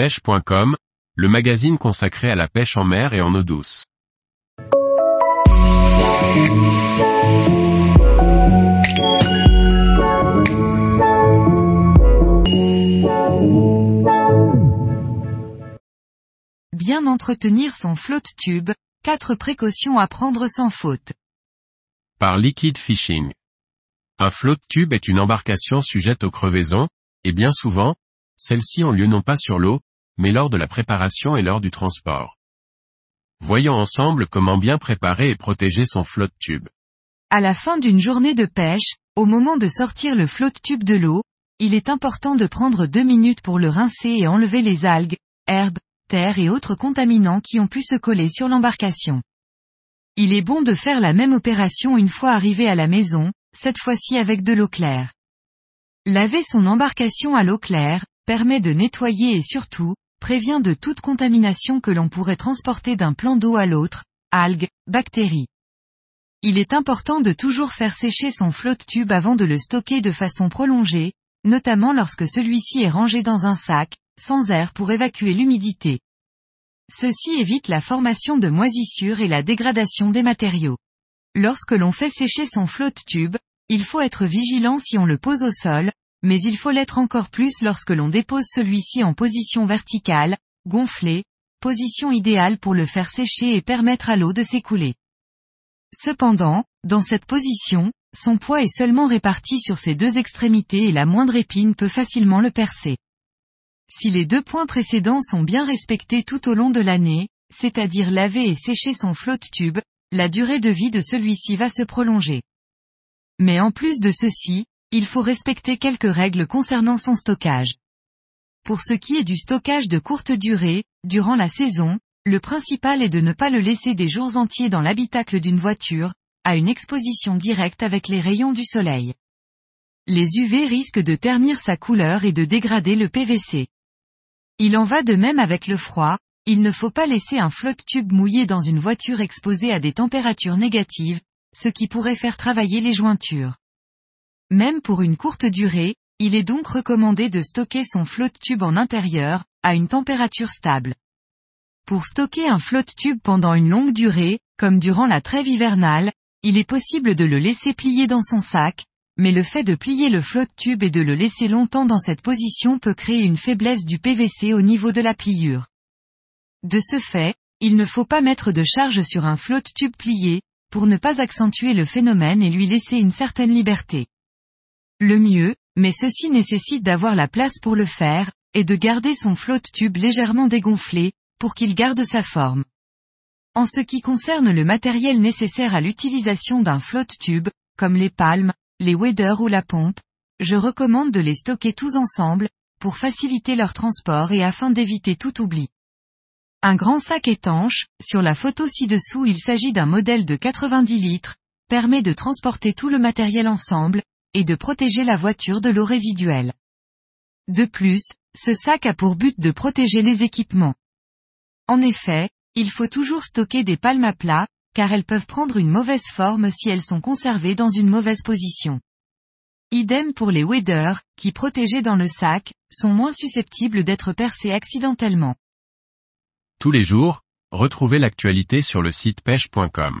pêche.com, le magazine consacré à la pêche en mer et en eau douce. Bien entretenir son flotte tube, quatre précautions à prendre sans faute. Par Liquid Fishing. Un flotte tube est une embarcation sujette aux crevaisons, et bien souvent, celles-ci ont lieu non pas sur l'eau, mais lors de la préparation et lors du transport. Voyons ensemble comment bien préparer et protéger son flotte tube. À la fin d'une journée de pêche, au moment de sortir le flotte tube de l'eau, il est important de prendre deux minutes pour le rincer et enlever les algues, herbes, terre et autres contaminants qui ont pu se coller sur l'embarcation. Il est bon de faire la même opération une fois arrivé à la maison, cette fois-ci avec de l'eau claire. Laver son embarcation à l'eau claire, permet de nettoyer et surtout, prévient de toute contamination que l'on pourrait transporter d'un plan d'eau à l'autre, algues, bactéries. Il est important de toujours faire sécher son flotte tube avant de le stocker de façon prolongée, notamment lorsque celui-ci est rangé dans un sac, sans air pour évacuer l'humidité. Ceci évite la formation de moisissures et la dégradation des matériaux. Lorsque l'on fait sécher son flotte tube, il faut être vigilant si on le pose au sol, mais il faut l'être encore plus lorsque l'on dépose celui-ci en position verticale, gonflé, position idéale pour le faire sécher et permettre à l'eau de s'écouler. Cependant, dans cette position, son poids est seulement réparti sur ses deux extrémités et la moindre épine peut facilement le percer. Si les deux points précédents sont bien respectés tout au long de l'année, c'est-à-dire laver et sécher son flotte tube, la durée de vie de celui-ci va se prolonger. Mais en plus de ceci, il faut respecter quelques règles concernant son stockage. Pour ce qui est du stockage de courte durée, durant la saison, le principal est de ne pas le laisser des jours entiers dans l'habitacle d'une voiture, à une exposition directe avec les rayons du soleil. Les UV risquent de ternir sa couleur et de dégrader le PVC. Il en va de même avec le froid, il ne faut pas laisser un flotte tube mouillé dans une voiture exposée à des températures négatives, ce qui pourrait faire travailler les jointures. Même pour une courte durée, il est donc recommandé de stocker son flotte tube en intérieur, à une température stable. Pour stocker un flotte tube pendant une longue durée, comme durant la trêve hivernale, il est possible de le laisser plier dans son sac, mais le fait de plier le flotte tube et de le laisser longtemps dans cette position peut créer une faiblesse du PVC au niveau de la pliure. De ce fait, il ne faut pas mettre de charge sur un flotte tube plié, pour ne pas accentuer le phénomène et lui laisser une certaine liberté. Le mieux, mais ceci nécessite d'avoir la place pour le faire, est de garder son flotte tube légèrement dégonflé, pour qu'il garde sa forme. En ce qui concerne le matériel nécessaire à l'utilisation d'un flotte tube, comme les palmes, les waders ou la pompe, je recommande de les stocker tous ensemble, pour faciliter leur transport et afin d'éviter tout oubli. Un grand sac étanche, sur la photo ci-dessous il s'agit d'un modèle de 90 litres, permet de transporter tout le matériel ensemble, et de protéger la voiture de l'eau résiduelle. De plus, ce sac a pour but de protéger les équipements. En effet, il faut toujours stocker des palmes à plat, car elles peuvent prendre une mauvaise forme si elles sont conservées dans une mauvaise position. Idem pour les waders, qui protégés dans le sac, sont moins susceptibles d'être percés accidentellement. Tous les jours, retrouvez l'actualité sur le site pêche.com.